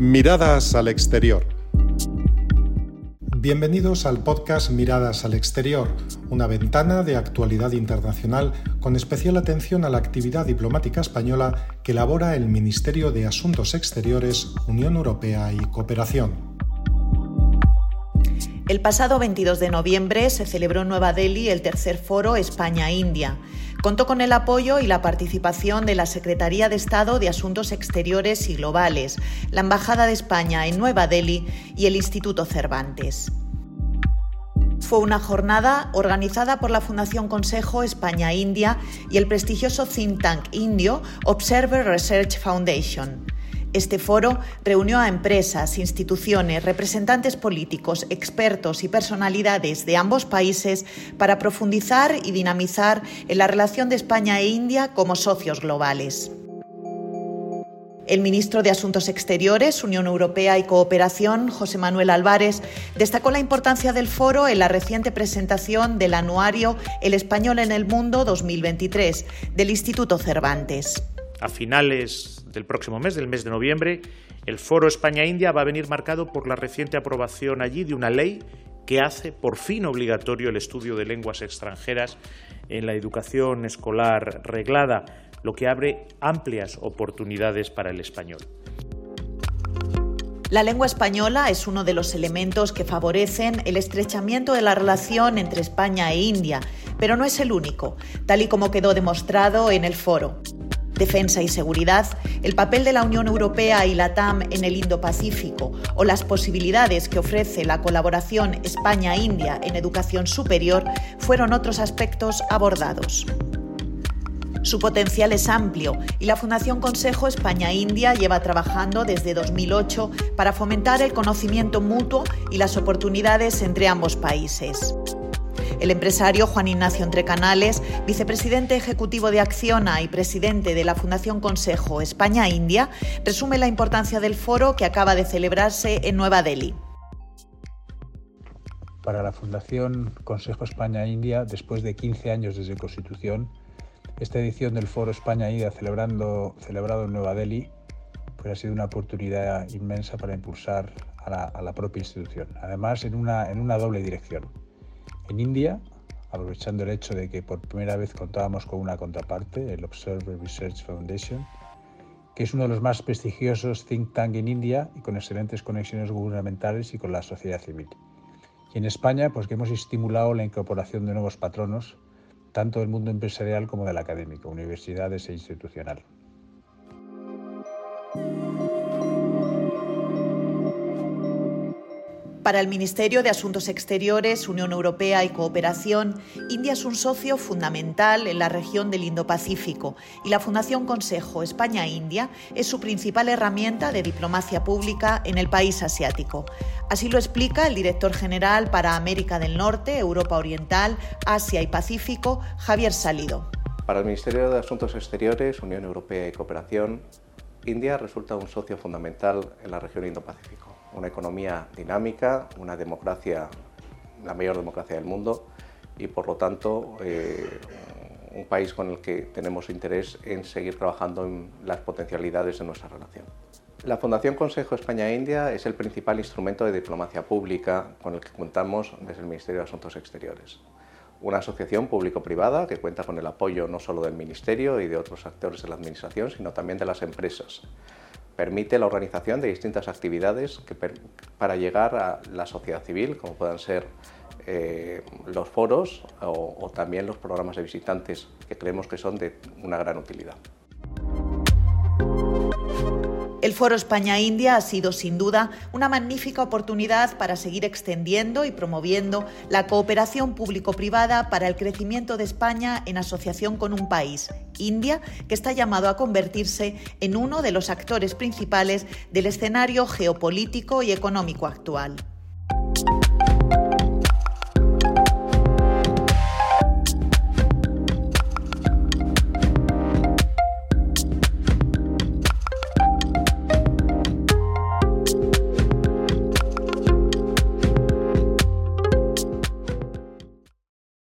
Miradas al exterior. Bienvenidos al podcast Miradas al Exterior, una ventana de actualidad internacional con especial atención a la actividad diplomática española que elabora el Ministerio de Asuntos Exteriores, Unión Europea y Cooperación. El pasado 22 de noviembre se celebró en Nueva Delhi el tercer foro España-India. Contó con el apoyo y la participación de la Secretaría de Estado de Asuntos Exteriores y Globales, la Embajada de España en Nueva Delhi y el Instituto Cervantes. Fue una jornada organizada por la Fundación Consejo España-India y el prestigioso think tank indio Observer Research Foundation. Este foro reunió a empresas, instituciones, representantes políticos, expertos y personalidades de ambos países para profundizar y dinamizar en la relación de España e India como socios globales. El ministro de Asuntos Exteriores, Unión Europea y Cooperación, José Manuel Álvarez, destacó la importancia del foro en la reciente presentación del anuario El Español en el Mundo 2023 del Instituto Cervantes. A finales del próximo mes, del mes de noviembre, el Foro España-India va a venir marcado por la reciente aprobación allí de una ley que hace por fin obligatorio el estudio de lenguas extranjeras en la educación escolar reglada, lo que abre amplias oportunidades para el español. La lengua española es uno de los elementos que favorecen el estrechamiento de la relación entre España e India, pero no es el único, tal y como quedó demostrado en el foro defensa y seguridad, el papel de la Unión Europea y la TAM en el Indo-Pacífico o las posibilidades que ofrece la colaboración España-India en educación superior fueron otros aspectos abordados. Su potencial es amplio y la Fundación Consejo España-India lleva trabajando desde 2008 para fomentar el conocimiento mutuo y las oportunidades entre ambos países. El empresario Juan Ignacio Entrecanales, vicepresidente ejecutivo de Acciona y presidente de la Fundación Consejo España-India, resume la importancia del foro que acaba de celebrarse en Nueva Delhi. Para la Fundación Consejo España-India, después de 15 años desde constitución, esta edición del Foro España-India celebrando, celebrado en Nueva Delhi pues ha sido una oportunidad inmensa para impulsar a la, a la propia institución, además en una, en una doble dirección en India, aprovechando el hecho de que por primera vez contábamos con una contraparte, el Observer Research Foundation, que es uno de los más prestigiosos think tank en India y con excelentes conexiones gubernamentales y con la sociedad civil. Y en España, pues que hemos estimulado la incorporación de nuevos patronos, tanto del mundo empresarial como del académico, universidades e institucional. Para el Ministerio de Asuntos Exteriores, Unión Europea y Cooperación, India es un socio fundamental en la región del Indo-Pacífico y la Fundación Consejo España-India es su principal herramienta de diplomacia pública en el país asiático. Así lo explica el director general para América del Norte, Europa Oriental, Asia y Pacífico, Javier Salido. Para el Ministerio de Asuntos Exteriores, Unión Europea y Cooperación, India resulta un socio fundamental en la región Indo-Pacífico una economía dinámica, una democracia, la mayor democracia del mundo y por lo tanto eh, un país con el que tenemos interés en seguir trabajando en las potencialidades de nuestra relación. La Fundación Consejo España-India es el principal instrumento de diplomacia pública con el que contamos desde el Ministerio de Asuntos Exteriores. Una asociación público-privada que cuenta con el apoyo no solo del Ministerio y de otros actores de la Administración, sino también de las empresas, permite la organización de distintas actividades para llegar a la sociedad civil, como puedan ser eh, los foros o también los programas de visitantes, que creemos que son de una gran utilidad. El Foro España-India ha sido sin duda una magnífica oportunidad para seguir extendiendo y promoviendo la cooperación público-privada para el crecimiento de España en asociación con un país, India, que está llamado a convertirse en uno de los actores principales del escenario geopolítico y económico actual.